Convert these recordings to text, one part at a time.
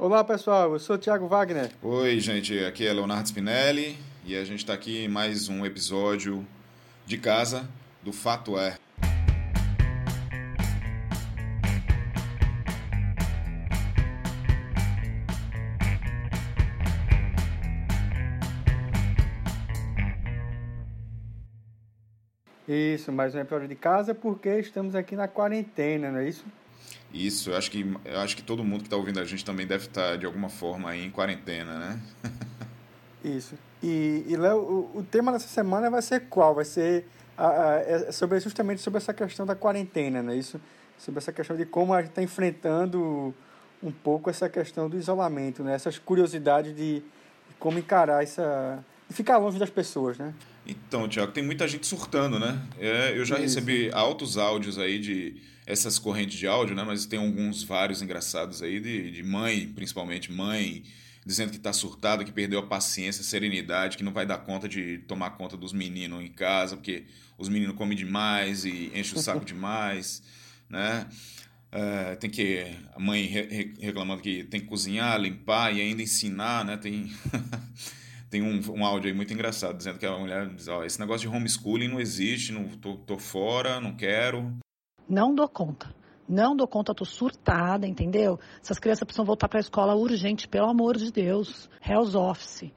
Olá pessoal, eu sou o Thiago Wagner. Oi, gente, aqui é Leonardo Spinelli e a gente está aqui em mais um episódio de casa do Fato É. Isso, mais um episódio de casa porque estamos aqui na quarentena, não é isso? Isso, eu acho que, eu acho que todo mundo que está ouvindo a gente também deve estar, tá, de alguma forma, aí em quarentena, né? Isso. E, e Léo, o, o, tema dessa semana vai ser qual? Vai ser a, a, é sobre, justamente sobre essa questão da quarentena, não é isso? Sobre essa questão de como a gente está enfrentando um pouco essa questão do isolamento, né? Essas curiosidades de, de como encarar essa... ficar longe das pessoas, né? Então, Tiago, tem muita gente surtando, né? É, eu já Isso. recebi altos áudios aí de essas correntes de áudio, né? Mas tem alguns vários engraçados aí de, de mãe, principalmente mãe, dizendo que está surtada, que perdeu a paciência, a serenidade, que não vai dar conta de tomar conta dos meninos em casa, porque os meninos comem demais e enchem o saco demais, né? É, tem que a mãe re, reclamando que tem que cozinhar, limpar e ainda ensinar, né? Tem Tem um, um áudio aí muito engraçado, dizendo que a mulher diz, ó, esse negócio de homeschooling não existe, não, tô, tô fora, não quero. Não dou conta. Não dou conta, tô surtada, entendeu? Essas crianças precisam voltar para a escola urgente, pelo amor de Deus. Hell's Office.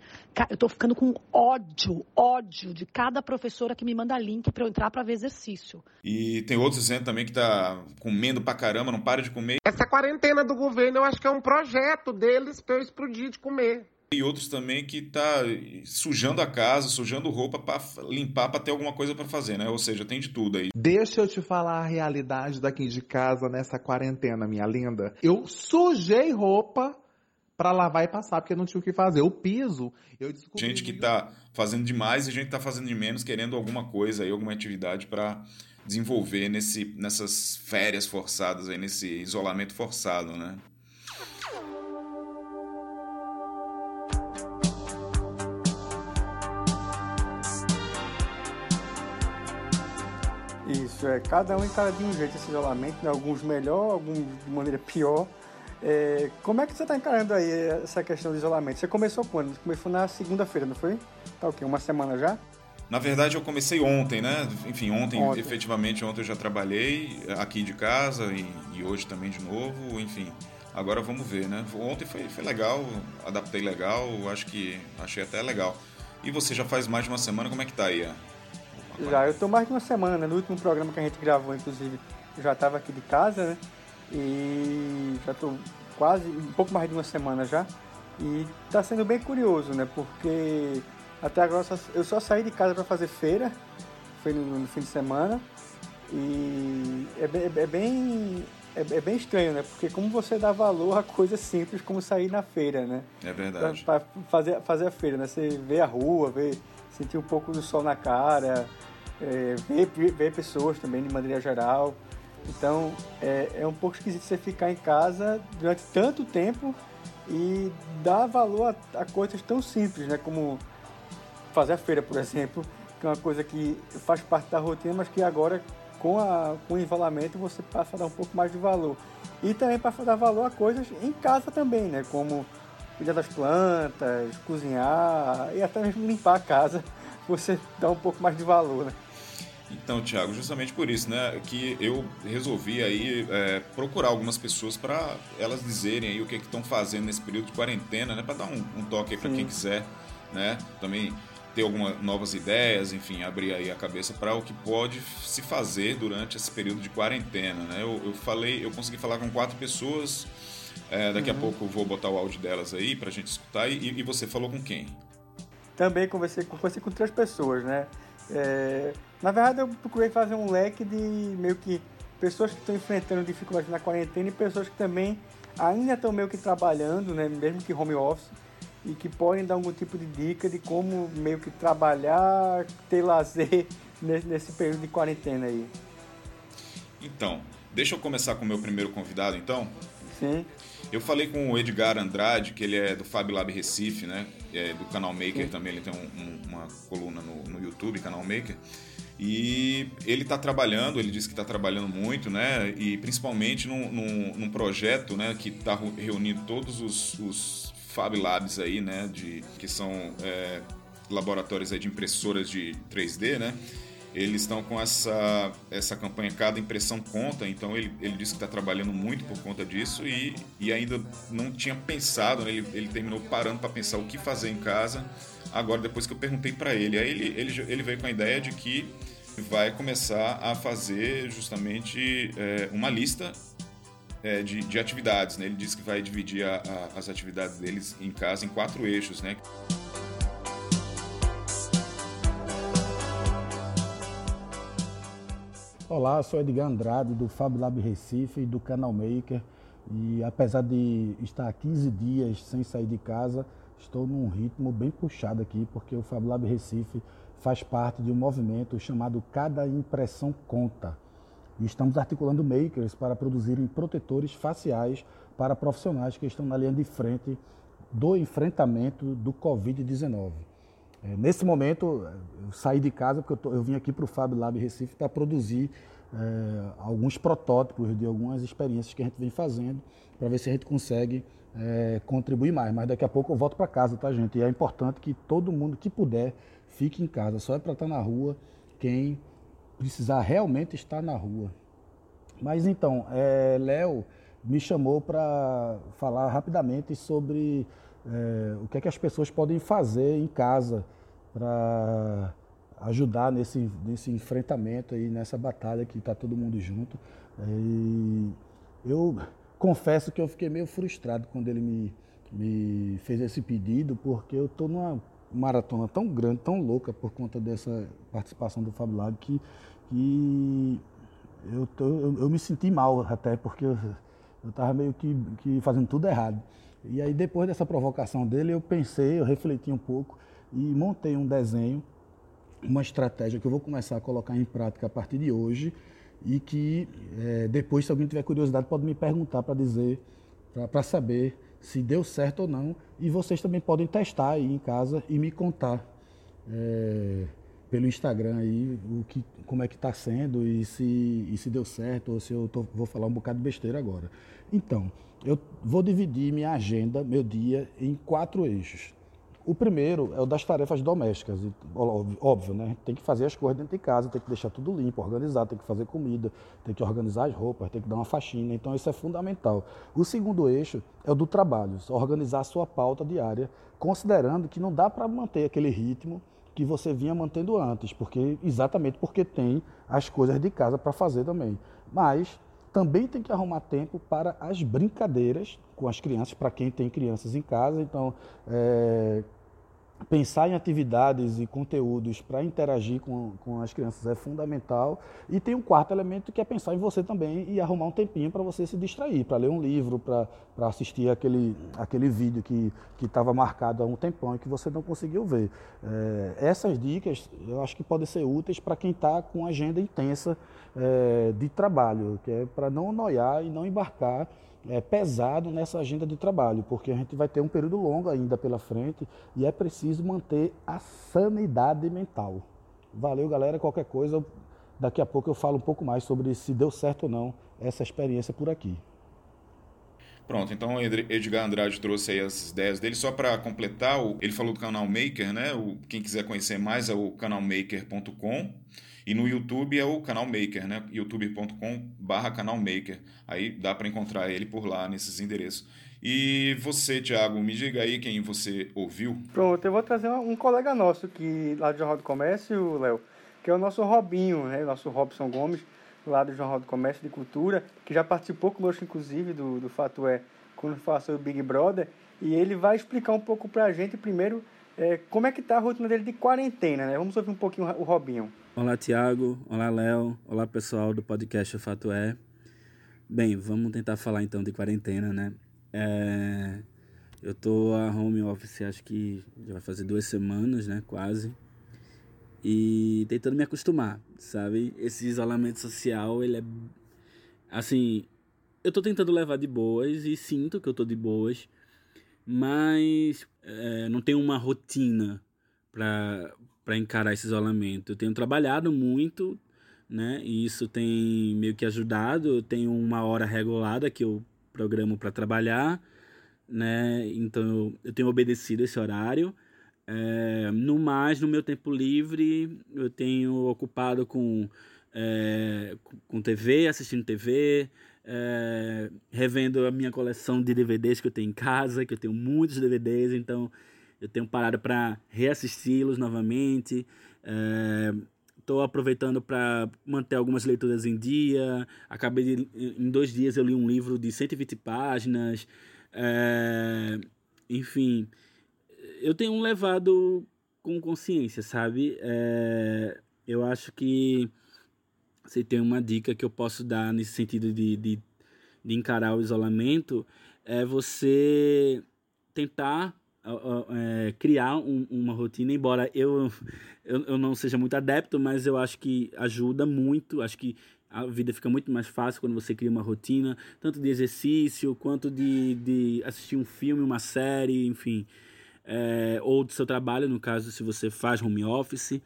Eu tô ficando com ódio, ódio de cada professora que me manda link para eu entrar para ver exercício. E tem outros dizendo também que tá comendo pra caramba, não para de comer. Essa quarentena do governo, eu acho que é um projeto deles para eu explodir de comer. E outros também que tá sujando a casa, sujando roupa para limpar, para ter alguma coisa para fazer, né? Ou seja, tem de tudo aí. Deixa eu te falar a realidade daqui de casa nessa quarentena, minha linda. Eu sujei roupa para lavar e passar, porque não tinha o que fazer. O piso, eu descobri. Gente que tá fazendo demais e gente que tá fazendo de menos, querendo alguma coisa aí, alguma atividade para desenvolver nesse, nessas férias forçadas aí, nesse isolamento forçado, né? Isso, é. Cada um encara de um jeito esse isolamento, né? alguns melhor, alguns de maneira pior. É, como é que você está encarando aí essa questão do isolamento? Você começou quando? Começou na segunda-feira, não foi? Tá o quê? Uma semana já? Na verdade, eu comecei ontem, né? Enfim, ontem, ontem. efetivamente, ontem eu já trabalhei aqui de casa e, e, hoje também de novo, enfim. Agora vamos ver, né? Ontem foi, foi legal, adaptei legal, acho que achei até legal. E você já faz mais de uma semana, como é que tá aí? Já, eu tô mais de uma semana, né? No último programa que a gente gravou, inclusive, eu já estava aqui de casa, né? E já tô quase, um pouco mais de uma semana já. E tá sendo bem curioso, né? Porque até agora eu só saí de casa para fazer feira, foi no, no, fim de semana. E é, é, é bem é, é, bem estranho, né? Porque como você dá valor a coisas simples como sair na feira, né? É verdade. Para fazer, fazer a feira, né? Você vê a rua, vê, sentir um pouco do sol na cara, é, ver, ver pessoas também de maneira geral. Então é, é um pouco esquisito você ficar em casa durante tanto tempo e dar valor a, a, coisas tão simples, né? Como fazer a feira, por exemplo, que é uma coisa que faz parte da rotina, mas que agora com, a, com o envalamento você passa a dar um pouco mais de valor. E também passa a dar valor a coisas em casa também, né? Como cuidar das plantas, cozinhar e até mesmo limpar a casa, você dá um pouco mais de valor, né? Então, Thiago, justamente por isso, né, que eu resolvi aí é, procurar algumas pessoas para elas dizerem aí o que estão fazendo nesse período de quarentena, né, para dar um, um toque para quem quiser, né, também ter algumas novas ideias, enfim, abrir aí a cabeça para o que pode se fazer durante esse período de quarentena, né. Eu, eu falei, eu consegui falar com quatro pessoas, é, daqui uhum. a pouco eu vou botar o áudio delas aí para a gente escutar. E, e, você falou com quem? Também conversei, conversei com três pessoas, né? É, na verdade, eu procurei fazer um leque de meio que pessoas que estão enfrentando dificuldades na quarentena e pessoas que também ainda estão meio que trabalhando, né, mesmo que home office, e que podem dar algum tipo de dica de como meio que trabalhar, ter lazer nesse, nesse período de quarentena aí. Então, deixa eu começar com o meu primeiro convidado, então. Sim. Eu falei com o Edgar Andrade, que ele é do Fab Lab Recife, né? É do Canal Maker Sim. também, ele tem um, um, uma coluna no, no YouTube, Canal Maker. E ele está trabalhando, ele disse que está trabalhando muito, né? E principalmente num, num, num projeto né, que está reunindo todos os, os Fab Labs aí, né? De, que são é, laboratórios aí de impressoras de 3D, né? Eles estão com essa, essa campanha Cada Impressão Conta, então ele, ele disse que está trabalhando muito por conta disso e, e ainda não tinha pensado, né? ele, ele terminou parando para pensar o que fazer em casa. Agora, depois que eu perguntei para ele, aí ele, ele, ele veio com a ideia de que vai começar a fazer justamente é, uma lista é, de, de, atividades. Né? Ele disse que vai dividir a, a, as atividades deles em casa em quatro eixos. Né? Olá, sou Edgar Andrade do Fab Lab Recife do Canal Maker. E apesar de estar 15 dias sem sair de casa, estou num ritmo bem puxado aqui, porque o Fab Lab Recife faz parte de um movimento chamado Cada Impressão Conta. E estamos articulando makers para produzirem protetores faciais para profissionais que estão na linha de frente do enfrentamento do Covid-19. É, nesse momento, eu saí de casa porque eu, tô, eu vim aqui para o Fab Lab Recife para produzir é, alguns protótipos de algumas experiências que a gente vem fazendo para ver se a gente consegue é, contribuir mais. Mas daqui a pouco eu volto para casa, tá, gente? E é importante que todo mundo que puder fique em casa. Só é para estar tá na rua quem precisar realmente estar na rua. Mas então, é, Léo me chamou para falar rapidamente sobre é, o que é que as pessoas podem fazer em casa para ajudar nesse, nesse enfrentamento aí, nessa batalha que está todo mundo junto. E eu confesso que eu fiquei meio frustrado quando ele me, me fez esse pedido, porque eu estou numa maratona tão grande, tão louca por conta dessa participação do Lab que, que eu, tô, eu, eu, me senti mal até, porque eu estava meio que, que fazendo tudo errado. E aí depois dessa provocação dele, eu pensei, eu refleti um pouco e montei um desenho, uma estratégia que eu vou começar a colocar em prática a partir de hoje e que é, depois, se alguém tiver curiosidade, pode me perguntar para dizer, para saber se deu certo ou não. E vocês também podem testar aí em casa e me contar é, pelo Instagram aí o que, como é que está sendo e se, e se deu certo ou se eu tô, vou falar um bocado de besteira agora. Então, eu vou dividir minha agenda, meu dia, em quatro eixos. O primeiro é o das tarefas domésticas, óbvio, né? Tem que fazer as coisas dentro de casa, tem que deixar tudo limpo, organizar, tem que fazer comida, tem que organizar as roupas, tem que dar uma faxina, então isso é fundamental. O segundo eixo é o do trabalho, organizar a sua pauta diária, considerando que não dá para manter aquele ritmo que você vinha mantendo antes, porque exatamente porque tem as coisas de casa para fazer também. Mas também tem que arrumar tempo para as brincadeiras com as crianças, para quem tem crianças em casa. Então, é, pensar em atividades e conteúdos para interagir com, com as crianças é fundamental. E tem um quarto elemento que é pensar em você também e arrumar um tempinho para você se distrair, para ler um livro, para assistir aquele, aquele vídeo que estava marcado há um tempão e que você não conseguiu ver. É, essas dicas eu acho que podem ser úteis para quem está com agenda intensa é, de trabalho, que é para não noiar e não embarcar é, pesado nessa agenda de trabalho, porque a gente vai ter um período longo ainda pela frente e é preciso manter a sanidade mental. Valeu, galera. Qualquer coisa, daqui a pouco eu falo um pouco mais sobre se deu certo ou não essa experiência por aqui. Pronto, então Edgar Andrade trouxe aí as ideias dele. Só para completar, ele falou do canal Maker, né? Quem quiser conhecer mais é o canalmaker.com. E no YouTube é o canal Maker, né? youtube.com/barra canal Maker. Aí dá para encontrar ele por lá nesses endereços. E você, Thiago, me diga aí quem você ouviu. Pronto, eu vou trazer um colega nosso que lá do Jornal do Comércio, Léo, que é o nosso Robinho, né? Nosso Robson Gomes, lá do Jornal do Comércio de Cultura, que já participou conosco, inclusive, do, do Fato É, quando fala sobre o Big Brother. E ele vai explicar um pouco pra gente, primeiro, é, como é que tá a rotina dele de quarentena, né? Vamos ouvir um pouquinho o Robinho. Olá, Tiago. Olá, Léo. Olá, pessoal do podcast O Fato É. Bem, vamos tentar falar então de quarentena, né? É... Eu tô a home office acho que já vai fazer duas semanas, né? Quase. E tentando me acostumar, sabe? Esse isolamento social, ele é. Assim, eu tô tentando levar de boas e sinto que eu tô de boas, mas é, não tenho uma rotina para encarar esse isolamento. Eu tenho trabalhado muito, né? E isso tem meio que ajudado. Eu tenho uma hora regulada que eu programo para trabalhar, né? Então eu, eu tenho obedecido esse horário. É, no mais, no meu tempo livre, eu tenho ocupado com, é, com TV, assistindo TV, é, revendo a minha coleção de DVDs que eu tenho em casa, que eu tenho muitos DVDs, então eu tenho parado para reassisti-los novamente. Estou aproveitando para manter algumas leituras em dia. Acabei de, em dois dias eu li um livro de 120 páginas. enfim, eu tenho levado com consciência, sabe? É, eu acho que se tem uma dica que eu posso dar nesse sentido de, de, de encarar o isolamento, é você tentar é, criar um, uma rotina, embora eu, eu, eu não seja muito adepto, mas eu acho que ajuda muito, acho que a vida fica muito mais fácil quando você cria uma rotina, tanto de exercício, quanto de, de assistir um filme, uma série, enfim é, ou do seu trabalho, no caso, se você faz home office.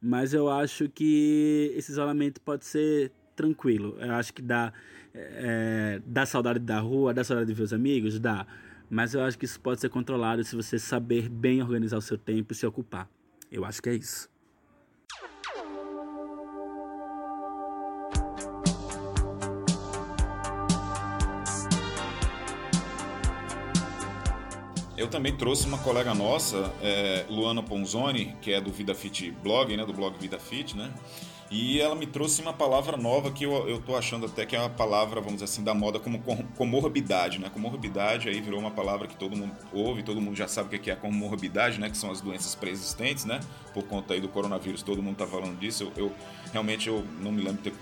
Mas eu acho que esse isolamento pode ser tranquilo. Eu acho que dá, é, dá saudade da rua, dá saudade de ver os amigos, dá. Mas eu acho que isso pode ser controlado se você saber bem organizar o seu tempo e se ocupar. Eu acho que é isso. Eu também trouxe uma colega nossa, é, Luana Ponzoni, que é do Vida Fit Blog, né, do blog Vida Fit, né? E ela me trouxe uma palavra nova que eu, eu tô achando até que é uma palavra, vamos dizer assim, da moda como comorbidade, né? Comorbidade aí virou uma palavra que todo mundo ouve, todo mundo já sabe o que é comorbidade, né? Que são as doenças preexistentes, né? Por conta aí do coronavírus, todo mundo tá falando disso. Eu, eu realmente eu não me lembro de,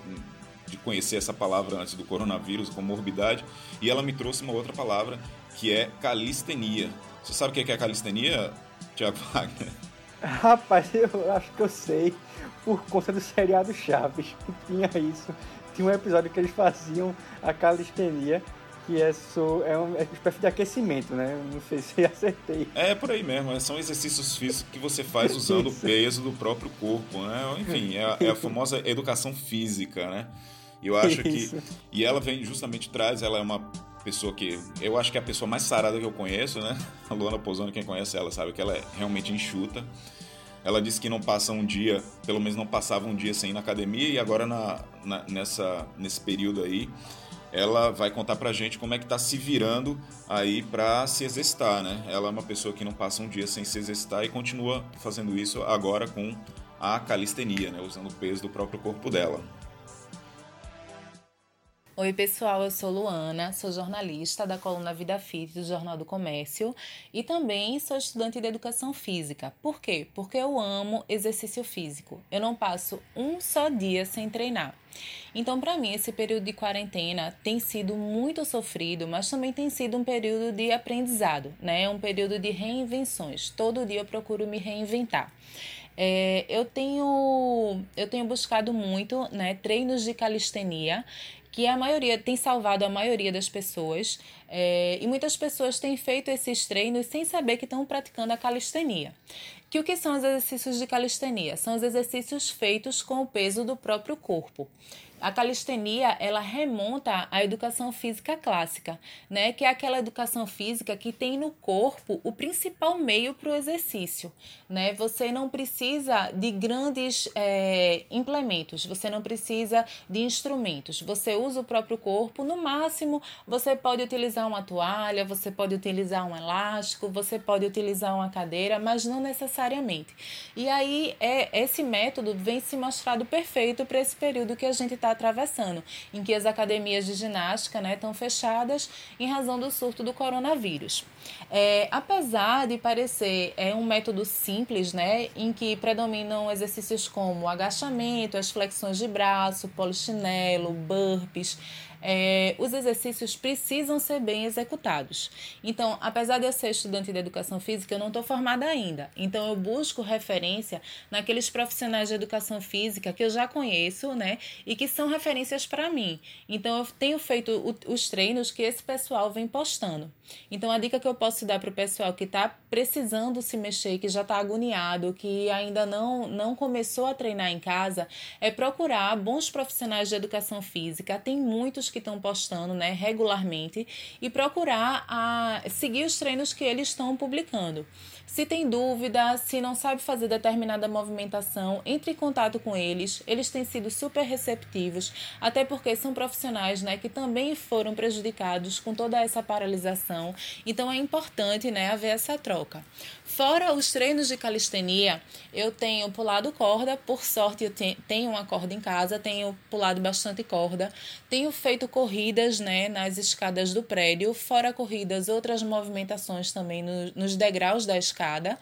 de conhecer essa palavra antes do coronavírus, comorbidade. E ela me trouxe uma outra palavra que é calistenia. Você sabe o que é calistenia, Tiago Wagner? Rapaz, eu acho que eu sei, por conta do seriado Chaves, tinha isso. Tinha um episódio que eles faziam a calistenia, que é, so, é uma espécie de aquecimento, né? Não sei se acertei. É por aí mesmo, são exercícios físicos que você faz usando o peso do próprio corpo, né? Enfim, é, é a famosa educação física, né? E eu acho que. E ela vem justamente traz, ela é uma pessoa que. Eu acho que é a pessoa mais sarada que eu conheço, né? A Luana Pozano, quem conhece ela sabe que ela é realmente enxuta. Ela disse que não passa um dia, pelo menos não passava um dia sem ir na academia, e agora na, na, nessa, nesse período aí, ela vai contar pra gente como é que tá se virando aí pra se exercitar, né? Ela é uma pessoa que não passa um dia sem se exercitar e continua fazendo isso agora com a calistenia, né? Usando o peso do próprio corpo dela. Oi, pessoal, eu sou Luana, sou jornalista da coluna Vida Fit do Jornal do Comércio e também sou estudante de educação física. Por quê? Porque eu amo exercício físico. Eu não passo um só dia sem treinar. Então, para mim, esse período de quarentena tem sido muito sofrido, mas também tem sido um período de aprendizado, né? Um período de reinvenções. Todo dia eu procuro me reinventar. É, eu tenho eu tenho buscado muito né, treinos de calistenia que a maioria tem salvado a maioria das pessoas é, e muitas pessoas têm feito esses treinos sem saber que estão praticando a calistenia. Que o que são os exercícios de calistenia? São os exercícios feitos com o peso do próprio corpo. A calistenia, ela remonta à educação física clássica, né? Que é aquela educação física que tem no corpo o principal meio para o exercício, né? Você não precisa de grandes é, implementos, você não precisa de instrumentos. Você usa o próprio corpo, no máximo você pode utilizar uma toalha, você pode utilizar um elástico, você pode utilizar uma cadeira, mas não necessariamente. E aí é esse método vem se mostrado perfeito para esse período que a gente está está atravessando, em que as academias de ginástica né, estão fechadas em razão do surto do coronavírus. É, apesar de parecer é um método simples, né, em que predominam exercícios como agachamento, as flexões de braço, polichinelo, burpees, é, os exercícios precisam ser bem executados. Então, apesar de eu ser estudante de educação física, eu não estou formada ainda. Então, eu busco referência naqueles profissionais de educação física que eu já conheço, né? E que são referências para mim. Então, eu tenho feito os treinos que esse pessoal vem postando. Então, a dica que eu posso dar para o pessoal que está precisando se mexer, que já está agoniado, que ainda não, não começou a treinar em casa, é procurar bons profissionais de educação física. Tem muitos que estão postando né, regularmente e procurar a, seguir os treinos que eles estão publicando. Se tem dúvida, se não sabe fazer determinada movimentação, entre em contato com eles. Eles têm sido super receptivos, até porque são profissionais né, que também foram prejudicados com toda essa paralisação. Então é importante né, haver essa troca. Fora os treinos de calistenia, eu tenho pulado corda, por sorte eu tenho uma corda em casa, tenho pulado bastante corda, tenho feito corridas né, nas escadas do prédio, fora corridas, outras movimentações também no, nos degraus da escada.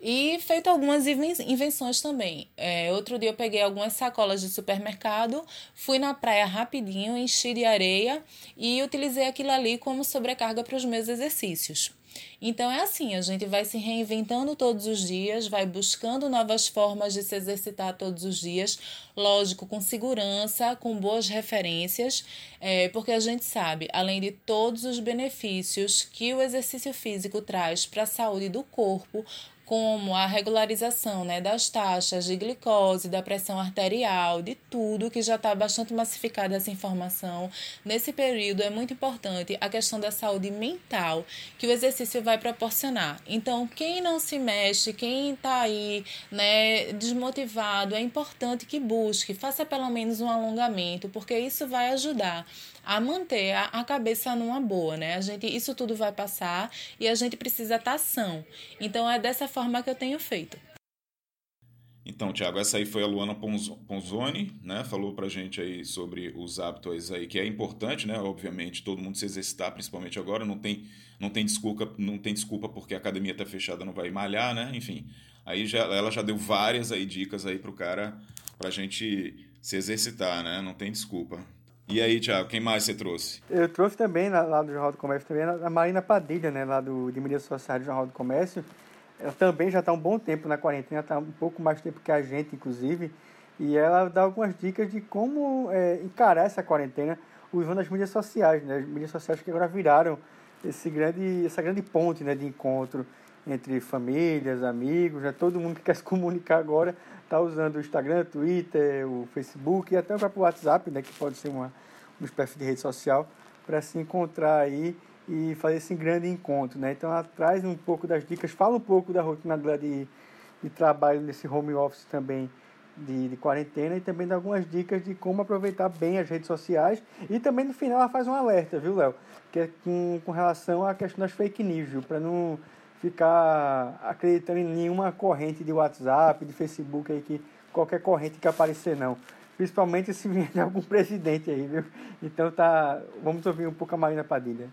E feito algumas invenções também. É, outro dia eu peguei algumas sacolas de supermercado, fui na praia rapidinho, enchi de areia e utilizei aquilo ali como sobrecarga para os meus exercícios. Então é assim, a gente vai se reinventando todos os dias, vai buscando novas formas de se exercitar todos os dias, lógico, com segurança, com boas referências, é, porque a gente sabe, além de todos os benefícios que o exercício físico traz para a saúde do corpo, como a regularização né, das taxas de glicose, da pressão arterial, de tudo que já está bastante massificada essa informação. Nesse período é muito importante a questão da saúde mental que o exercício vai proporcionar. Então, quem não se mexe, quem está aí né, desmotivado, é importante que busque, faça pelo menos um alongamento, porque isso vai ajudar a manter a, a cabeça numa boa, né? A gente, isso tudo vai passar e a gente precisa estar tá são. Então é dessa forma que eu tenho feito. Então, Tiago, essa aí foi a Luana Ponzoni, né? Falou pra gente aí sobre os hábitos aí, que é importante, né? Obviamente, todo mundo se exercitar, principalmente agora, não tem, não tem desculpa, não tem desculpa porque a academia tá fechada, não vai malhar, né? Enfim, aí já, ela já deu várias aí dicas aí pro cara pra gente se exercitar, né? Não tem desculpa. E aí, Thiago, quem mais você trouxe? Eu trouxe também, lá do Jornal do Comércio, também a Marina Padilha, né, lá do, de mídias sociais do Jornal do Comércio. Ela também já está um bom tempo na quarentena, está um pouco mais tempo que a gente, inclusive. E ela dá algumas dicas de como é, encarar essa quarentena usando as mídias sociais, né? As mídias sociais que agora viraram esse grande, essa grande ponte né, de encontro entre famílias, amigos, né? todo mundo que quer se comunicar agora está usando o Instagram, o Twitter, o Facebook e até o próprio WhatsApp, né, que pode ser uma, uma espécie de rede social, para se encontrar aí e fazer esse grande encontro. Né? Então ela traz um pouco das dicas, fala um pouco da rotina dela de, de trabalho nesse home office também de, de quarentena e também dá algumas dicas de como aproveitar bem as redes sociais. E também no final ela faz um alerta, viu, Léo? Que é com, com relação à questão das fake news, para não ficar acreditando em nenhuma corrente de WhatsApp, de Facebook aí, que qualquer corrente que aparecer não. Principalmente se vier de algum presidente aí, viu? Então tá. Vamos ouvir um pouco a Marina Padilha.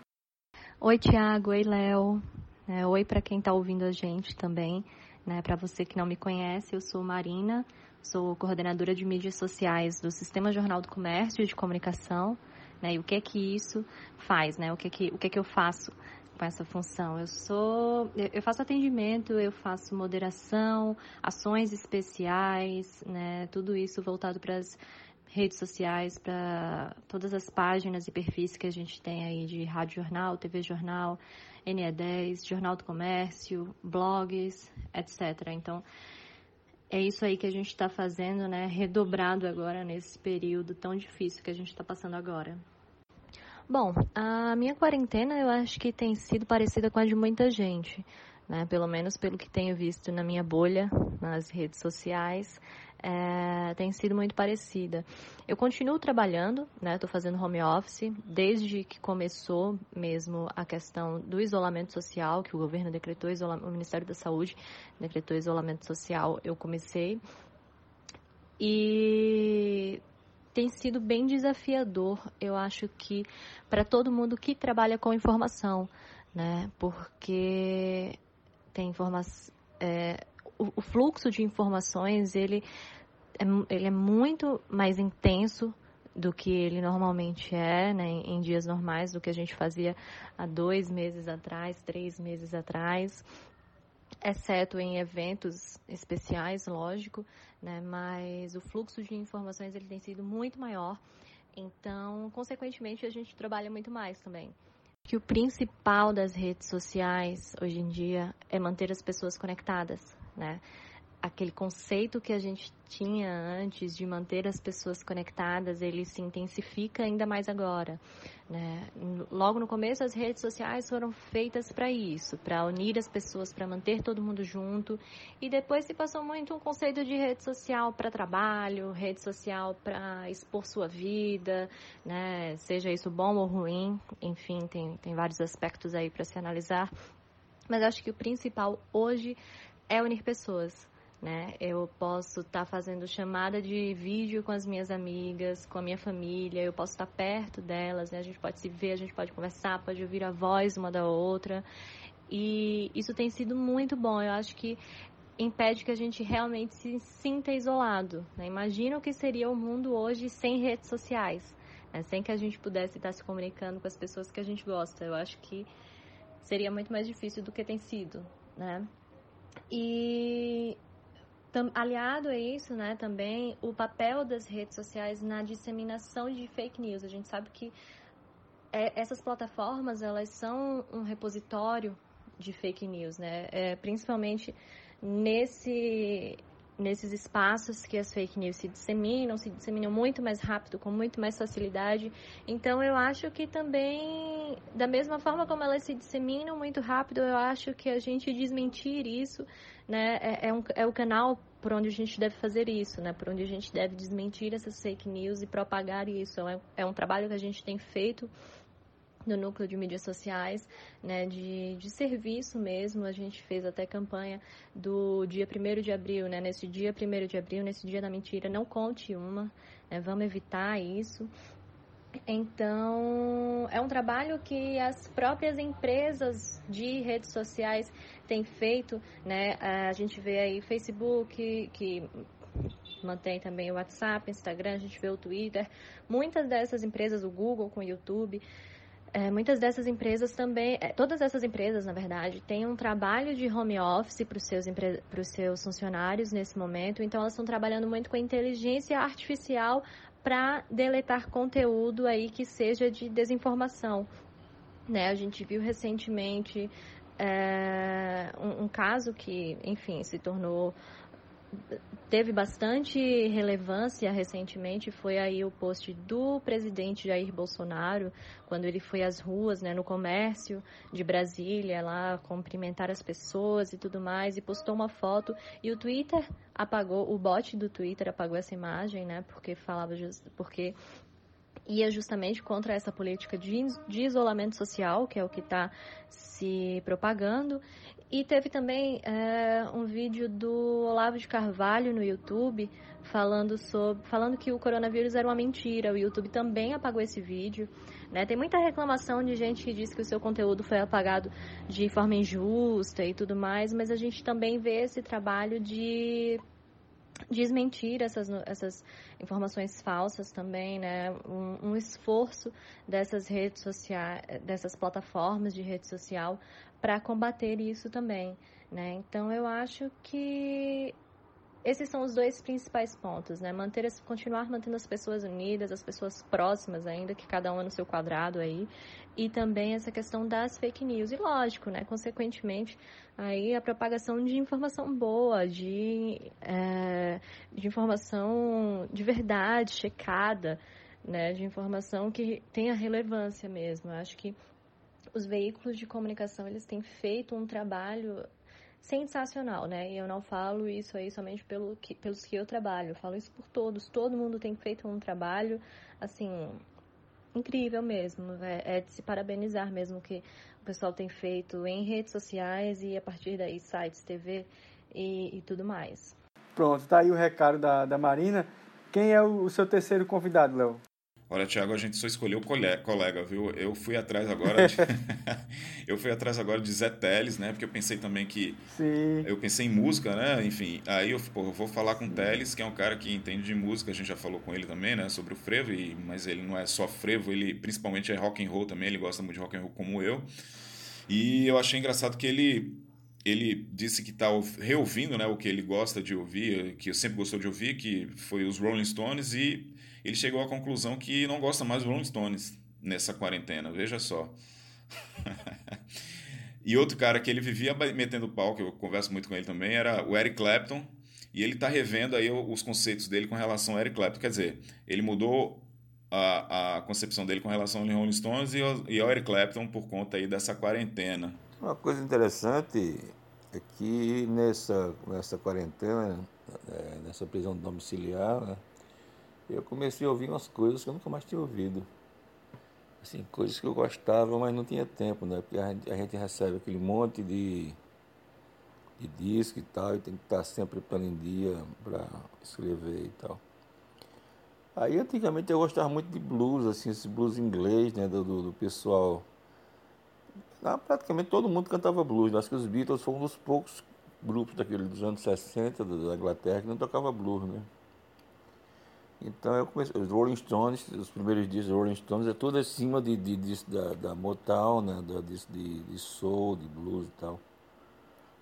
Oi, Tiago. Oi, Léo. É, oi para quem está ouvindo a gente também. Né? Para você que não me conhece, eu sou Marina, sou coordenadora de mídias sociais do Sistema Jornal do Comércio e de Comunicação. Né? E o que é que isso faz? Né? O, que é que, o que é que eu faço com essa função. Eu sou, eu faço atendimento, eu faço moderação, ações especiais, né? Tudo isso voltado para as redes sociais, para todas as páginas e perfis que a gente tem aí de rádio jornal, TV jornal, NE10, Jornal do Comércio, blogs, etc. Então, é isso aí que a gente está fazendo, né? Redobrado agora nesse período tão difícil que a gente está passando agora. Bom, a minha quarentena eu acho que tem sido parecida com a de muita gente, né? Pelo menos pelo que tenho visto na minha bolha, nas redes sociais, é, tem sido muito parecida. Eu continuo trabalhando, né? Estou fazendo home office desde que começou mesmo a questão do isolamento social, que o governo decretou, o Ministério da Saúde decretou isolamento social. Eu comecei e tem sido bem desafiador, eu acho que para todo mundo que trabalha com informação, né? Porque tem informação, é, o, o, fluxo de informações ele é, ele é muito mais intenso do que ele normalmente é, né, em dias normais, do que a gente fazia há dois meses atrás, três meses atrás, exceto em eventos especiais, lógico, né, mas o fluxo de informações ele tem sido muito maior, então, consequentemente, a gente trabalha muito mais também. Que o principal das redes sociais hoje em dia é manter as pessoas conectadas, né? Aquele conceito que a gente tinha antes de manter as pessoas conectadas, ele se intensifica ainda mais agora. Né? Logo no começo, as redes sociais foram feitas para isso, para unir as pessoas, para manter todo mundo junto. E depois se passou muito um conceito de rede social para trabalho, rede social para expor sua vida, né? seja isso bom ou ruim. Enfim, tem, tem vários aspectos aí para se analisar. Mas acho que o principal hoje é unir pessoas né? Eu posso estar tá fazendo chamada de vídeo com as minhas amigas, com a minha família, eu posso estar tá perto delas, né? A gente pode se ver, a gente pode conversar, pode ouvir a voz uma da outra. E isso tem sido muito bom. Eu acho que impede que a gente realmente se sinta isolado. Né? Imagina o que seria o mundo hoje sem redes sociais, né? sem que a gente pudesse estar se comunicando com as pessoas que a gente gosta. Eu acho que seria muito mais difícil do que tem sido, né? E aliado a isso, né, também o papel das redes sociais na disseminação de fake news. A gente sabe que é, essas plataformas elas são um repositório de fake news, né? É, principalmente nesse nesses espaços que as fake news se disseminam, se disseminam muito mais rápido, com muito mais facilidade. Então, eu acho que também, da mesma forma como elas se disseminam muito rápido, eu acho que a gente desmentir isso, né, é, é, um, é o canal por onde a gente deve fazer isso, né, por onde a gente deve desmentir essas fake news e propagar isso. É, é um trabalho que a gente tem feito no núcleo de mídias sociais, né, de, de serviço mesmo. A gente fez até campanha do dia 1 de abril, né, nesse dia 1 de abril, nesse dia da mentira, não conte uma, né, vamos evitar isso. Então, é um trabalho que as próprias empresas de redes sociais têm feito, né? A gente vê aí Facebook, que mantém também o WhatsApp, Instagram, a gente vê o Twitter. Muitas dessas empresas, o Google com o YouTube, é, muitas dessas empresas também, é, todas essas empresas, na verdade, têm um trabalho de home office para os seus, seus funcionários nesse momento, então elas estão trabalhando muito com a inteligência artificial para deletar conteúdo aí que seja de desinformação. Né? A gente viu recentemente é, um, um caso que, enfim, se tornou teve bastante relevância recentemente foi aí o post do presidente Jair Bolsonaro, quando ele foi às ruas, né, no comércio de Brasília, lá cumprimentar as pessoas e tudo mais, e postou uma foto e o Twitter apagou, o bot do Twitter apagou essa imagem, né, porque falava porque ia justamente contra essa política de isolamento social, que é o que está se propagando. E teve também é, um vídeo do Olavo de Carvalho no YouTube falando sobre, falando que o coronavírus era uma mentira. O YouTube também apagou esse vídeo. Né? Tem muita reclamação de gente que diz que o seu conteúdo foi apagado de forma injusta e tudo mais, mas a gente também vê esse trabalho de desmentir essas, essas informações falsas também, né? Um, um, esforço dessas redes sociais, dessas plataformas de rede social para combater isso também, né? Então eu acho que esses são os dois principais pontos, né? Manter, continuar mantendo as pessoas unidas, as pessoas próximas ainda, que cada um é no seu quadrado aí, e também essa questão das fake news. E lógico, né? Consequentemente, aí a propagação de informação boa, de, é, de informação de verdade, checada, né? De informação que tenha relevância mesmo. Eu acho que os veículos de comunicação, eles têm feito um trabalho sensacional, né? E eu não falo isso aí somente pelo que, pelos que eu trabalho, eu falo isso por todos. Todo mundo tem feito um trabalho, assim, incrível mesmo. É, é de se parabenizar mesmo que o pessoal tem feito em redes sociais e a partir daí sites, TV e, e tudo mais. Pronto, tá aí o recado da, da Marina. Quem é o, o seu terceiro convidado, Léo? Olha, Thiago, a gente só escolheu colega, viu? Eu fui atrás agora de... eu fui atrás agora de Zé Teles, né? Porque eu pensei também que Sim. eu pensei em música, né? Enfim, aí eu, pô, eu vou falar com o Teles, que é um cara que entende de música, a gente já falou com ele também, né, sobre o frevo, e... mas ele não é só frevo, ele principalmente é rock and roll também, ele gosta muito de rock and roll como eu. E eu achei engraçado que ele ele disse que está reouvindo né, o que ele gosta de ouvir, que eu sempre gostou de ouvir, que foi os Rolling Stones, e ele chegou à conclusão que não gosta mais dos Rolling Stones nessa quarentena, veja só. e outro cara que ele vivia metendo pau, que eu converso muito com ele também, era o Eric Clapton, e ele está revendo aí os conceitos dele com relação ao Eric Clapton, quer dizer, ele mudou a, a concepção dele com relação aos Rolling Stones e ao, e ao Eric Clapton por conta aí dessa quarentena. Uma coisa interessante é que nessa, nessa quarentena, é, nessa prisão domiciliar, né, eu comecei a ouvir umas coisas que eu nunca mais tinha ouvido. Assim, coisas que eu gostava, mas não tinha tempo, né? Porque a gente, a gente recebe aquele monte de, de disco e tal, e tem que estar sempre plano em dia para escrever e tal. Aí antigamente eu gostava muito de blues, assim, esse blues inglês, né? do, do, pessoal ah, praticamente todo mundo cantava blues. Acho que os Beatles foram um dos poucos grupos daquele dos anos 60 da Inglaterra que não tocava blues, né? Então eu comecei, os Rolling Stones, os primeiros dias dos Rolling Stones, é tudo acima de, de, de da, da, Motown, né? Da, de, de soul, de blues e tal.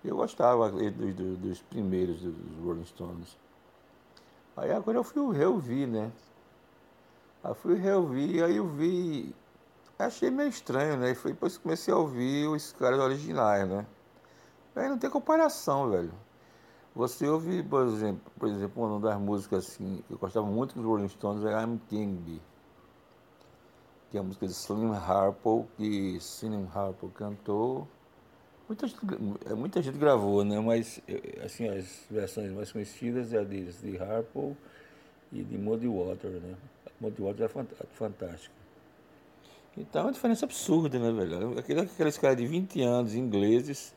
Eu gostava dos, dos, dos primeiros dos Rolling Stones. Aí agora eu fui reouvir, né? Aí fui reouvir, aí eu vi Achei meio estranho, né? E foi depois que comecei a ouvir os caras originais, né? Aí não tem comparação, velho. Você ouve, por exemplo, por exemplo, uma das músicas assim, que eu gostava muito dos Rolling Stones era I'm King. Que é a música de Slim Harpo, que Slim Harpo cantou. Muita gente, é, muita gente gravou, né? Mas assim, as versões mais conhecidas é a de, de Harpo e de Muddy Water, né? Muddy Water é fantástica. Então é uma diferença absurda, né, velho? Aqueles caras de 20 anos, ingleses,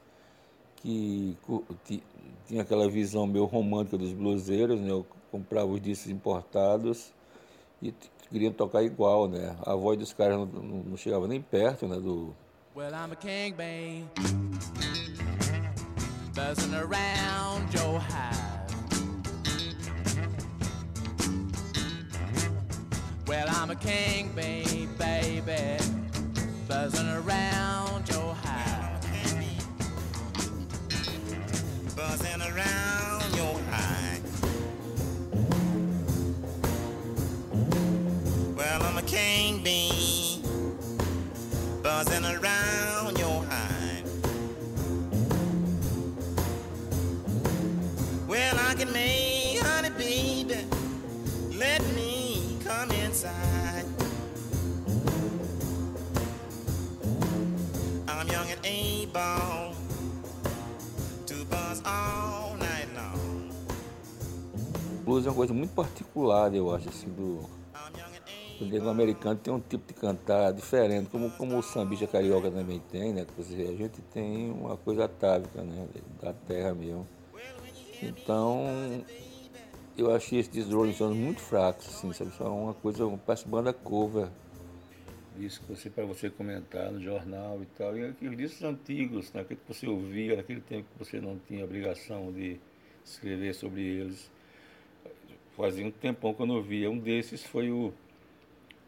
que tinha aquela visão meio romântica dos bluseiros, né? Eu comprava os discos importados e queriam tocar igual, né? A voz dos caras não, não chegava nem perto, né? Do... Well, I'm a king, babe. Buzzing around your hive. Well, I'm a king, babe, baby, buzzing around your hive. Buzzing around your hive. Well, I'm a king bee, buzzing around Blues é uma coisa muito particular, eu acho, assim, do. O negro americano tem um tipo de cantar diferente, como, como o sambista carioca também tem, né? Dizer, a gente tem uma coisa atávica, né? Da terra mesmo. Então, eu achei esses Rolling Stones muito fracos, assim, sabe? Só uma coisa, parece banda cover. Isso que você, para você comentar no jornal e tal. E aqueles discos antigos, naquele que você ouvia, naquele tempo que você não tinha obrigação de escrever sobre eles. Fazia um tempão que eu não via. Um desses foi o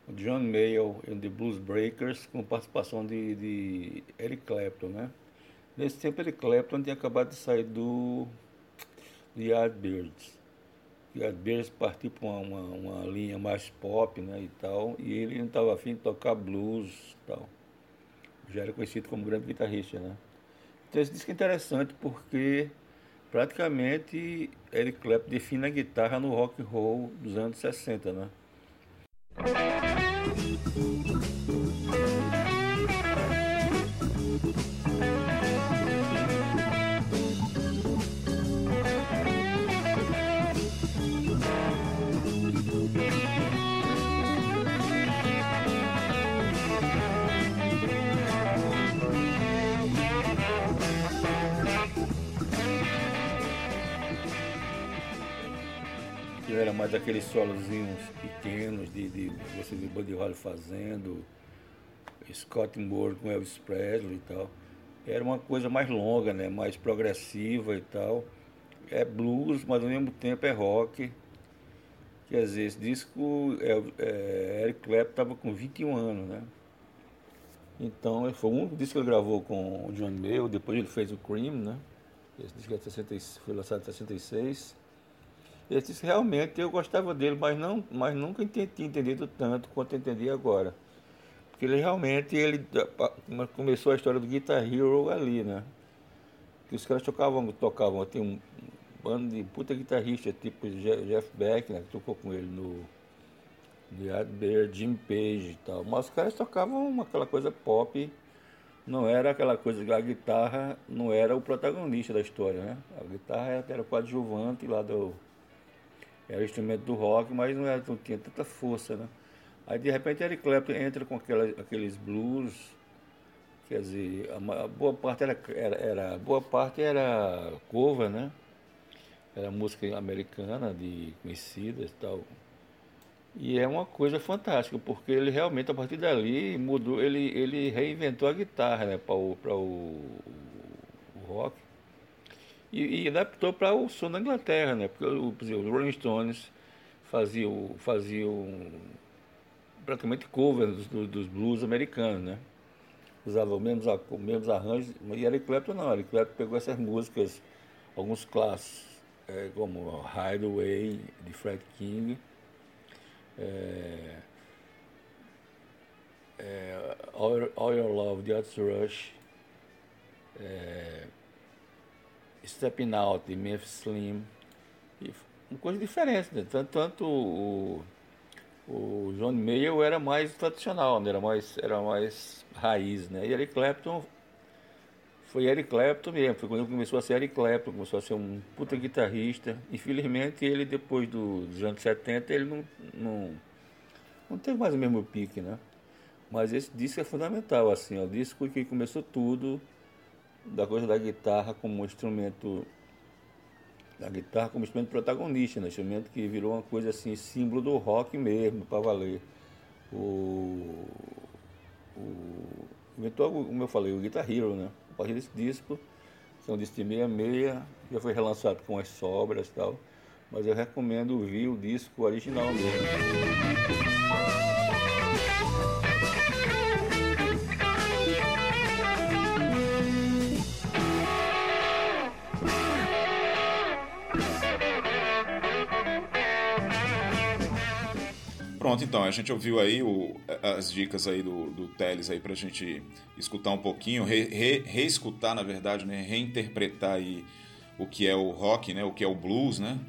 John Mayall and the Blues Breakers, com participação de, de Eric Clapton, né? Nesse tempo, Eric Clapton tinha acabado de sair do The Yardbirds que vezes partir para uma, uma, uma, linha mais pop né, e tal, e ele não estava afim de tocar blues tal. Já era conhecido como grande guitarrista, né? Então esse disco é interessante porque praticamente Eric Clapton define a guitarra no rock and roll dos anos 60, né? Era mais aqueles solozinhos pequenos de, de você ver Buddy Holly fazendo, Scott Moore com Elvis Presley e tal. Era uma coisa mais longa, né? mais progressiva e tal. É blues, mas ao mesmo tempo é rock. Quer dizer, esse disco, é, é, Eric Clapton estava com 21 anos, né? Então, foi um disco que ele gravou com o John Mayer, depois ele fez o Cream, né? Esse disco é 60, foi lançado em 66. Esse disco, realmente eu gostava dele, mas, não, mas nunca tinha entendido tanto quanto entendi agora. Porque ele realmente ele começou a história do Guitar Hero ali, né? Que os caras tocavam, tocavam, tem um bando de puta guitarrista, tipo Jeff Beck, né? Que tocou com ele no Yard Bear, Jim Page e tal. Mas os caras tocavam aquela coisa pop, não era aquela coisa que a guitarra não era o protagonista da história, né? A guitarra era, era coadjuvante lá do. Era instrumento do rock, mas não, era, não tinha tanta força, né? Aí de repente Eric Clapton entra com aquela, aqueles blues, quer dizer, a, a boa parte era, era, era, boa parte era cover, né? Era música americana, de conhecidas e tal. E é uma coisa fantástica, porque ele realmente, a partir dali, mudou, ele, ele reinventou a guitarra né, para o, o, o rock. E, e adaptou para o som da Inglaterra, né? Porque o, o Rolling Stones faziam, faziam praticamente covers dos, dos, blues americanos, né? Usavam os mesmos, os mesmos arranjos, e Eric Clapton não, Eric Clapton pegou essas músicas, alguns clássicos, é, como Hideaway, de Fred King, é, é, All, Your Love, The Otis Rush, é, Stepping Out, de Memphis Slim, e uma coisa diferente, né? tanto, tanto o, o John Mayer era mais tradicional, né? era, mais, era mais raiz, né? E Eric Clapton foi Eric Clapton mesmo, foi quando ele começou a ser Eric Clapton, começou a ser um puta guitarrista. Infelizmente, ele depois do, dos anos 70, ele não, não, não teve mais o mesmo pique, né? Mas esse disco é fundamental, assim, o disco que começou tudo, da coisa da guitarra como instrumento, da guitarra como instrumento protagonista, né? instrumento que virou uma coisa assim, símbolo do rock mesmo, para valer. O, o, inventou, como eu falei, o Guitar Hero, né? partir desse disco, que é um disco de meia-meia, já foi relançado com as sobras e tal, mas eu recomendo ouvir o disco original mesmo. Pronto, então, a gente ouviu aí o, as dicas aí do, do Teles aí pra gente escutar um pouquinho, re, re, reescutar, na verdade, né? Reinterpretar aí o que é o rock, né? O que é o blues, né?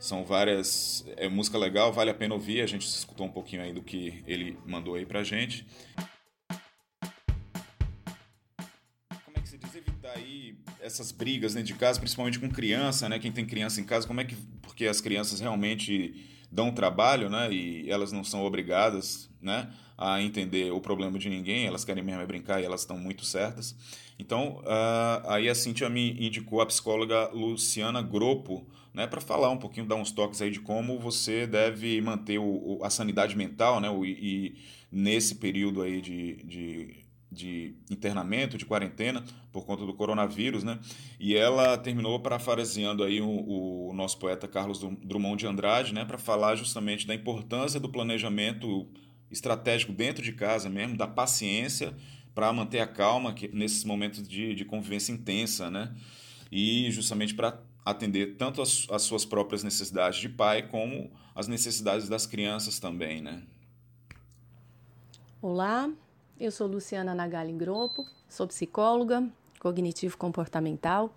São várias... É música legal, vale a pena ouvir. A gente escutou um pouquinho aí do que ele mandou aí pra gente. Como é que se diz evitar aí essas brigas dentro de casa, principalmente com criança, né? Quem tem criança em casa, como é que... Porque as crianças realmente dão trabalho, né? E elas não são obrigadas, né? A entender o problema de ninguém, elas querem mesmo é brincar e elas estão muito certas. Então, uh, aí a Cintia me indicou a psicóloga Luciana Gropo, né, para falar um pouquinho, dar uns toques aí de como você deve manter o, o a sanidade mental, né, o, e, e nesse período aí de, de de internamento, de quarentena, por conta do coronavírus, né? E ela terminou parafraseando aí o, o nosso poeta Carlos Drummond de Andrade, né? Para falar justamente da importância do planejamento estratégico dentro de casa mesmo, da paciência para manter a calma nesses momentos de, de convivência intensa, né? E justamente para atender tanto as, as suas próprias necessidades de pai como as necessidades das crianças também, né? Olá, eu sou Luciana Nagali Gropo, sou psicóloga cognitivo-comportamental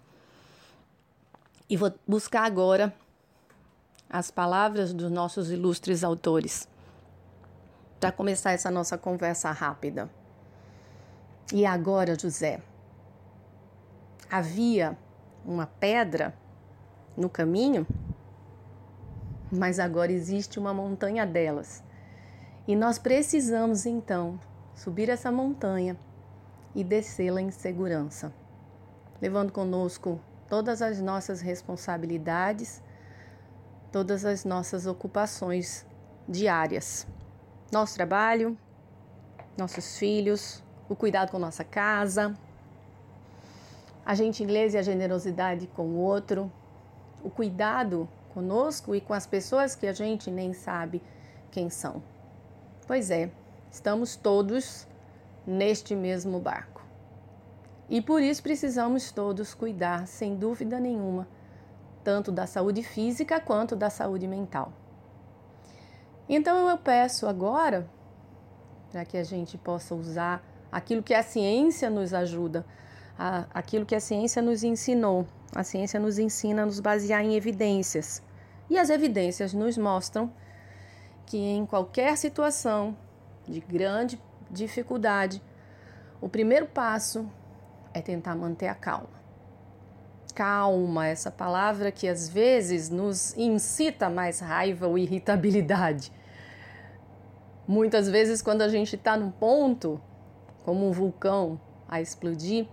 e vou buscar agora as palavras dos nossos ilustres autores para começar essa nossa conversa rápida. E agora, José, havia uma pedra no caminho, mas agora existe uma montanha delas. E nós precisamos então subir essa montanha e descê-la em segurança, levando conosco todas as nossas responsabilidades, todas as nossas ocupações diárias. Nosso trabalho, nossos filhos, o cuidado com nossa casa, a gentileza e a generosidade com o outro, o cuidado conosco e com as pessoas que a gente nem sabe quem são. Pois é, estamos todos neste mesmo barco. E por isso precisamos todos cuidar, sem dúvida nenhuma, tanto da saúde física quanto da saúde mental. Então eu peço agora, para que a gente possa usar aquilo que a ciência nos ajuda, aquilo que a ciência nos ensinou. A ciência nos ensina a nos basear em evidências. E as evidências nos mostram que em qualquer situação de grande dificuldade, o primeiro passo é tentar manter a calma. Calma, essa palavra que às vezes nos incita mais raiva ou irritabilidade. Muitas vezes, quando a gente está num ponto, como um vulcão a explodir,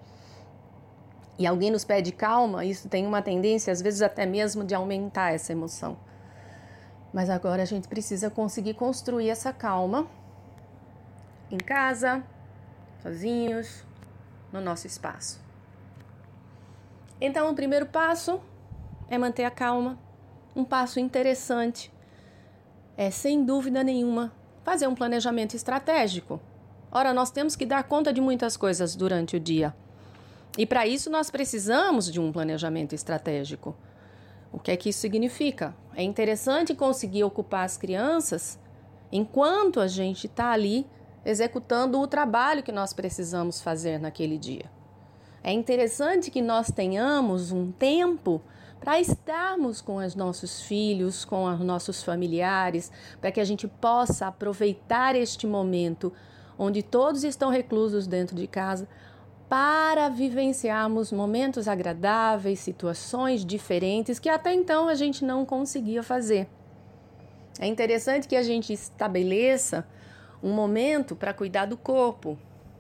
e alguém nos pede calma, isso tem uma tendência, às vezes, até mesmo de aumentar essa emoção. Mas agora a gente precisa conseguir construir essa calma em casa, sozinhos, no nosso espaço. Então, o primeiro passo é manter a calma. Um passo interessante é, sem dúvida nenhuma, fazer um planejamento estratégico. Ora, nós temos que dar conta de muitas coisas durante o dia. E para isso nós precisamos de um planejamento estratégico. O que é que isso significa? É interessante conseguir ocupar as crianças enquanto a gente está ali executando o trabalho que nós precisamos fazer naquele dia. É interessante que nós tenhamos um tempo para estarmos com os nossos filhos, com os nossos familiares, para que a gente possa aproveitar este momento onde todos estão reclusos dentro de casa, para vivenciarmos momentos agradáveis, situações diferentes que até então a gente não conseguia fazer. É interessante que a gente estabeleça um momento para cuidar do corpo.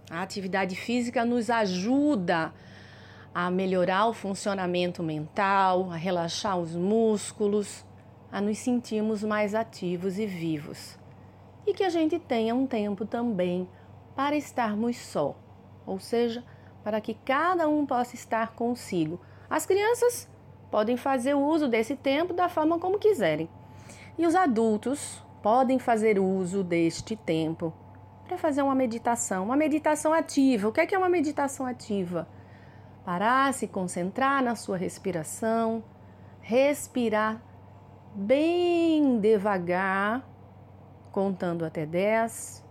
A atividade física nos ajuda a melhorar o funcionamento mental, a relaxar os músculos, a nos sentirmos mais ativos e vivos. E que a gente tenha um tempo também para estarmos só, ou seja, para que cada um possa estar consigo. As crianças podem fazer uso desse tempo da forma como quiserem. E os adultos podem fazer uso deste tempo para fazer uma meditação, uma meditação ativa. O que é, que é uma meditação ativa? Parar, se concentrar na sua respiração, respirar bem devagar, contando até 10,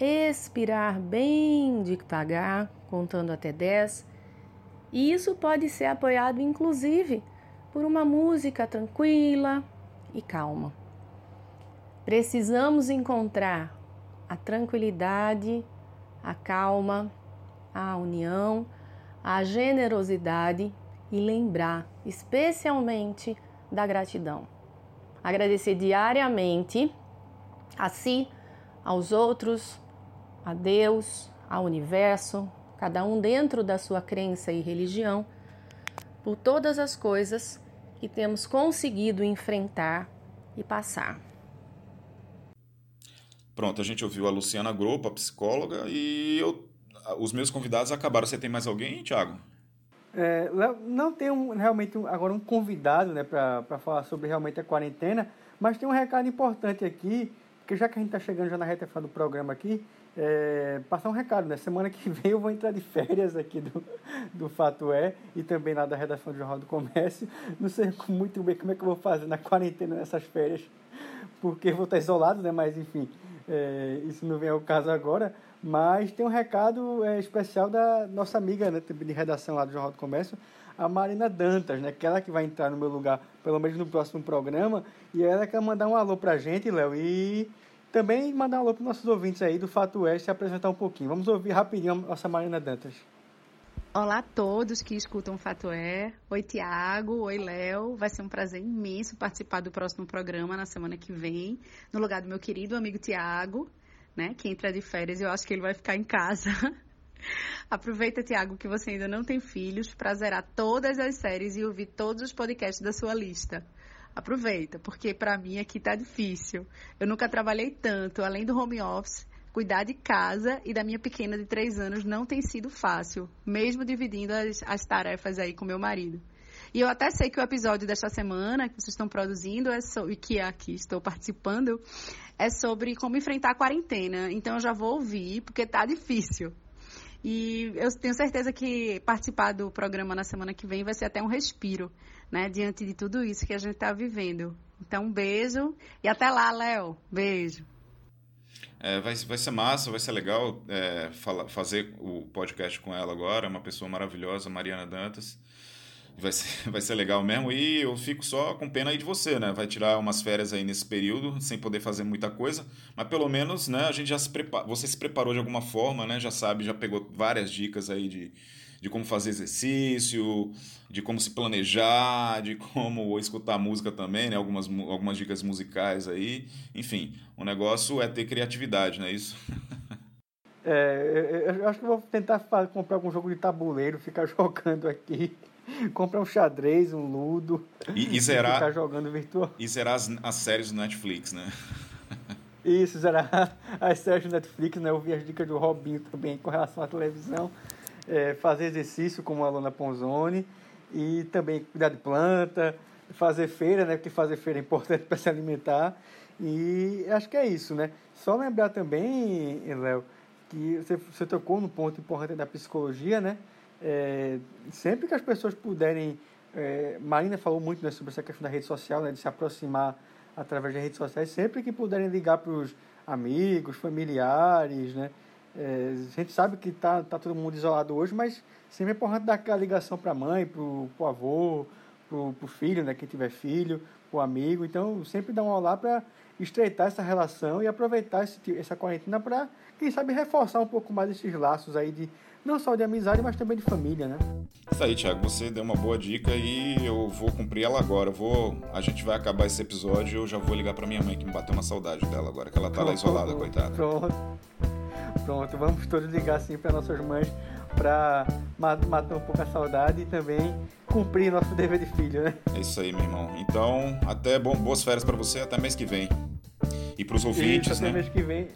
expirar bem devagar, contando até 10. E isso pode ser apoiado, inclusive, por uma música tranquila e calma. Precisamos encontrar a tranquilidade, a calma, a união, a generosidade e lembrar especialmente da gratidão. Agradecer diariamente a si, aos outros, a Deus, ao universo, cada um dentro da sua crença e religião, por todas as coisas que temos conseguido enfrentar e passar. Pronto, a gente ouviu a Luciana Gropa, psicóloga, e eu, os meus convidados acabaram. Você tem mais alguém, Thiago? É, não tem realmente agora um convidado né, para falar sobre realmente a quarentena, mas tem um recado importante aqui, que já que a gente está chegando já na reta final do programa aqui, é, passar um recado, né? Semana que vem eu vou entrar de férias aqui do, do Fato É e também lá da redação do Jornal do Comércio. Não sei muito bem como é que eu vou fazer na quarentena nessas férias, porque vou estar isolado, né? Mas enfim, é, isso não vem ao caso agora. Mas tem um recado é, especial da nossa amiga né, de redação lá do Jornal do Comércio, a Marina Dantas, né? Que ela que vai entrar no meu lugar, pelo menos no próximo programa. E ela quer mandar um alô pra gente, Léo, e também mandar um alô para nossos ouvintes aí do Fato É se apresentar um pouquinho. Vamos ouvir rapidinho a nossa Marina Dantas. Olá a todos que escutam o Fato É. Oi, Tiago. Oi, Léo. Vai ser um prazer imenso participar do próximo programa na semana que vem, no lugar do meu querido amigo Tiago, né, que entra de férias eu acho que ele vai ficar em casa. Aproveita, Tiago, que você ainda não tem filhos para zerar todas as séries e ouvir todos os podcasts da sua lista. aproveita, porque para mim aqui tá difícil. Eu nunca trabalhei tanto, além do home office, cuidar de casa e da minha pequena de três anos não tem sido fácil, mesmo dividindo as, as tarefas aí com meu marido. E eu até sei que o episódio desta semana que vocês estão produzindo é so, e que aqui estou participando é sobre como enfrentar a quarentena. Então eu já vou ouvir, porque tá difícil. E eu tenho certeza que participar do programa na semana que vem vai ser até um respiro, né? Diante de tudo isso que a gente está vivendo. Então, um beijo e até lá, Léo. Beijo. É, vai, vai ser massa, vai ser legal é, fala, fazer o podcast com ela agora. Uma pessoa maravilhosa, Mariana Dantas vai ser, vai ser legal mesmo. E eu fico só com pena aí de você, né? Vai tirar umas férias aí nesse período, sem poder fazer muita coisa. Mas pelo menos, né, a gente já se prepara. Você se preparou de alguma forma, né? Já sabe, já pegou várias dicas aí de, de como fazer exercício, de como se planejar, de como escutar música também, né? Algumas, algumas dicas musicais aí. Enfim, o negócio é ter criatividade, não é isso? É, eu acho que vou tentar comprar algum jogo de tabuleiro, ficar jogando aqui comprar um xadrez, um ludo. E, e zerar. ficar jogando virtual. E zerar as, as séries do Netflix, né? Isso, zerar as séries do Netflix, né? Eu vi as dicas do Robinho também com relação à televisão. É, fazer exercício como a Lona Ponzoni. E também cuidar de planta, fazer feira, né? Porque fazer feira é importante para se alimentar. E acho que é isso, né? Só lembrar também, Léo, que você, você tocou no ponto importante da psicologia, né? É, sempre que as pessoas puderem. É, Marina falou muito né, sobre essa questão da rede social, né, de se aproximar através das redes sociais, sempre que puderem ligar para os amigos, familiares, né? É, a gente sabe que está tá todo mundo isolado hoje, mas sempre é importante dar aquela ligação para a mãe, para o avô, para o filho, né, quem tiver filho, para o amigo. Então, sempre dá um olá para estreitar essa relação e aproveitar esse, essa quarentena para, quem sabe, reforçar um pouco mais esses laços aí de não só de amizade, mas também de família, né? Isso aí, Thiago, você deu uma boa dica e eu vou cumprir ela agora. Eu vou, a gente vai acabar esse episódio e eu já vou ligar para minha mãe que me bateu uma saudade dela agora, que ela tá lá isolada, coitada. Pronto. Pronto, vamos todos ligar assim para nossas mães para matar um pouco a saudade e também cumprir nosso dever de filho, né? É isso aí, meu irmão. Então, até bom, boas férias para você, até mês que vem. E para os ouvintes, isso, até né? mês que vem.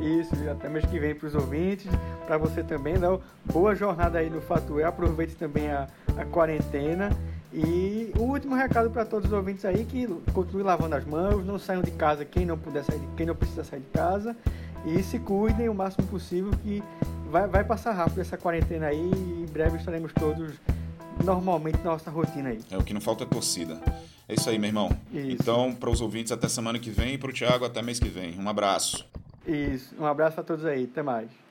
Isso, até mês que vem para os ouvintes, para você também, Léo. Boa jornada aí no Fatué, aproveite também a, a quarentena. E o último recado para todos os ouvintes aí que continue lavando as mãos, não saiam de casa quem não puder sair, quem não precisa sair de casa e se cuidem o máximo possível que vai, vai passar rápido essa quarentena aí e em breve estaremos todos normalmente na nossa rotina aí. É o que não falta é torcida. É isso aí, meu irmão. Isso. Então, para os ouvintes, até semana que vem e para o Thiago, até mês que vem. Um abraço. Isso. Um abraço a todos aí. Até mais.